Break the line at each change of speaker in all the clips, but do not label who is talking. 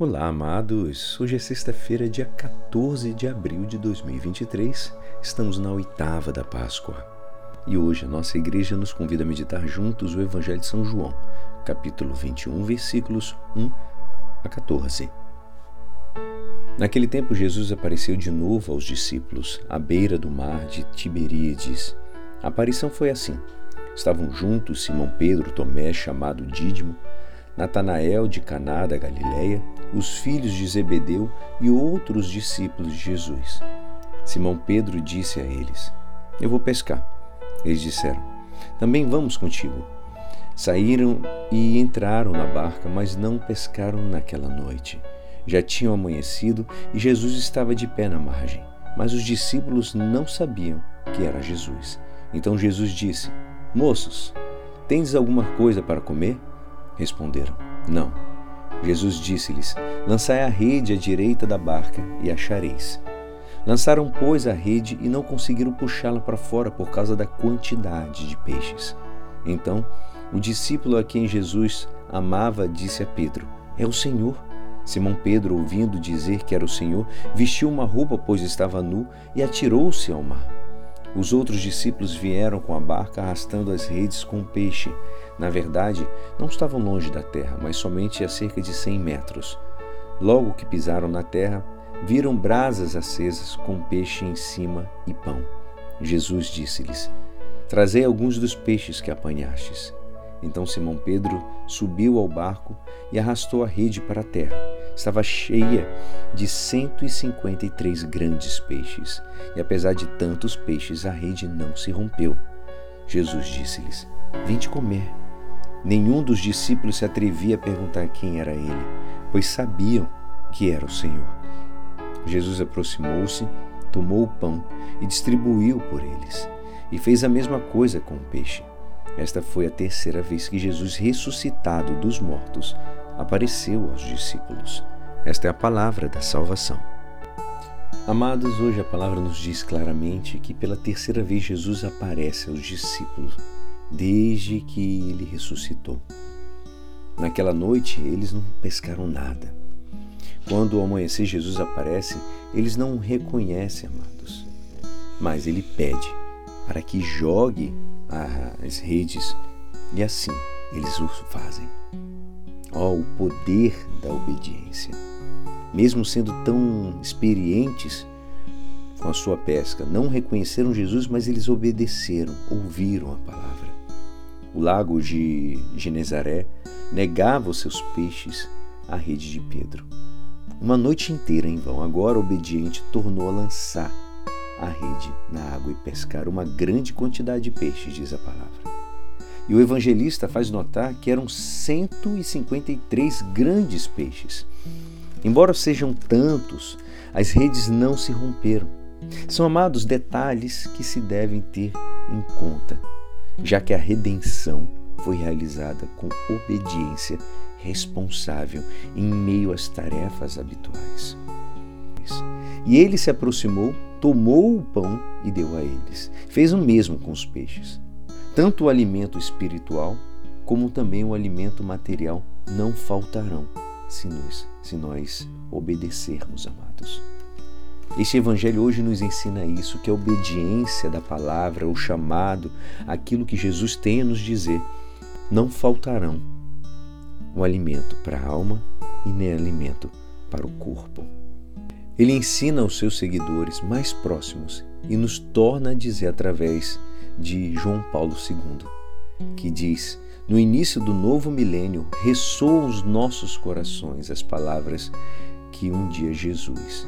Olá, amados! Hoje é sexta-feira, dia 14 de abril de 2023. Estamos na oitava da Páscoa. E hoje a nossa igreja nos convida a meditar juntos o Evangelho de São João, capítulo 21, versículos 1 a 14. Naquele tempo, Jesus apareceu de novo aos discípulos, à beira do mar de Tiberíades. A aparição foi assim: estavam juntos Simão Pedro, Tomé, chamado Dídimo, Natanael de Caná da Galileia, os filhos de Zebedeu e outros discípulos de Jesus. Simão Pedro disse a eles: Eu vou pescar. Eles disseram: Também vamos contigo. Saíram e entraram na barca, mas não pescaram naquela noite. Já tinham amanhecido e Jesus estava de pé na margem, mas os discípulos não sabiam que era Jesus. Então Jesus disse: Moços, tendes alguma coisa para comer? Responderam: Não. Jesus disse-lhes: Lançai a rede à direita da barca e achareis. Lançaram, pois, a rede e não conseguiram puxá-la para fora por causa da quantidade de peixes. Então, o discípulo a quem Jesus amava disse a Pedro: É o Senhor. Simão Pedro, ouvindo dizer que era o Senhor, vestiu uma roupa, pois estava nu, e atirou-se ao mar. Os outros discípulos vieram com a barca arrastando as redes com o peixe. Na verdade, não estavam longe da terra, mas somente a cerca de cem metros. Logo que pisaram na terra, viram brasas acesas com peixe em cima e pão. Jesus disse-lhes: Trazei alguns dos peixes que apanhastes. Então Simão Pedro subiu ao barco e arrastou a rede para a terra. Estava cheia de 153 grandes peixes, e apesar de tantos peixes, a rede não se rompeu. Jesus disse-lhes: Vinde comer. Nenhum dos discípulos se atrevia a perguntar quem era ele, pois sabiam que era o Senhor. Jesus aproximou-se, tomou o pão e distribuiu por eles, e fez a mesma coisa com o peixe. Esta foi a terceira vez que Jesus, ressuscitado dos mortos, apareceu aos discípulos. Esta é a palavra da salvação. Amados, hoje a palavra nos diz claramente que pela terceira vez Jesus aparece aos discípulos desde que ele ressuscitou. Naquela noite eles não pescaram nada. Quando ao amanhecer Jesus aparece, eles não o reconhecem, amados. Mas ele pede para que jogue as redes e assim eles o fazem. Ó, oh, o poder da obediência. Mesmo sendo tão experientes com a sua pesca, não reconheceram Jesus, mas eles obedeceram, ouviram a palavra. O lago de Genezaré negava os seus peixes à rede de Pedro. Uma noite inteira em vão, agora obediente, tornou a lançar a rede na água e pescar uma grande quantidade de peixes, diz a palavra. E o evangelista faz notar que eram 153 grandes peixes. Embora sejam tantos, as redes não se romperam. São amados detalhes que se devem ter em conta, já que a redenção foi realizada com obediência responsável em meio às tarefas habituais. E ele se aproximou, tomou o pão e deu a eles. Fez o mesmo com os peixes. Tanto o alimento espiritual como também o alimento material não faltarão se nós, se nós obedecermos, amados. Este evangelho hoje nos ensina isso, que a obediência da palavra, o chamado, aquilo que Jesus tem a nos dizer, não faltarão o alimento para a alma e nem alimento para o corpo. Ele ensina aos seus seguidores mais próximos e nos torna a dizer através de João Paulo II, que diz: No início do novo milênio ressoam os nossos corações as palavras que um dia Jesus,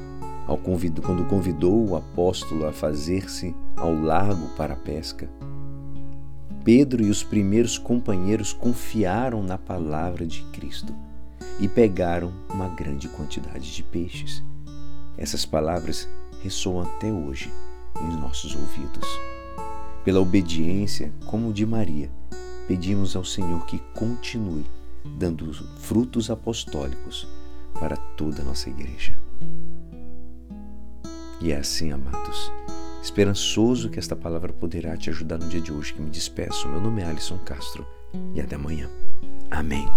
convido, quando convidou o apóstolo a fazer-se ao largo para a pesca, Pedro e os primeiros companheiros confiaram na palavra de Cristo e pegaram uma grande quantidade de peixes. Essas palavras ressoam até hoje em nossos ouvidos. Pela obediência, como de Maria, pedimos ao Senhor que continue dando frutos apostólicos para toda a nossa igreja. E é assim, amados, esperançoso que esta palavra poderá te ajudar no dia de hoje que me despeço. Meu nome é Alisson Castro e até amanhã. Amém.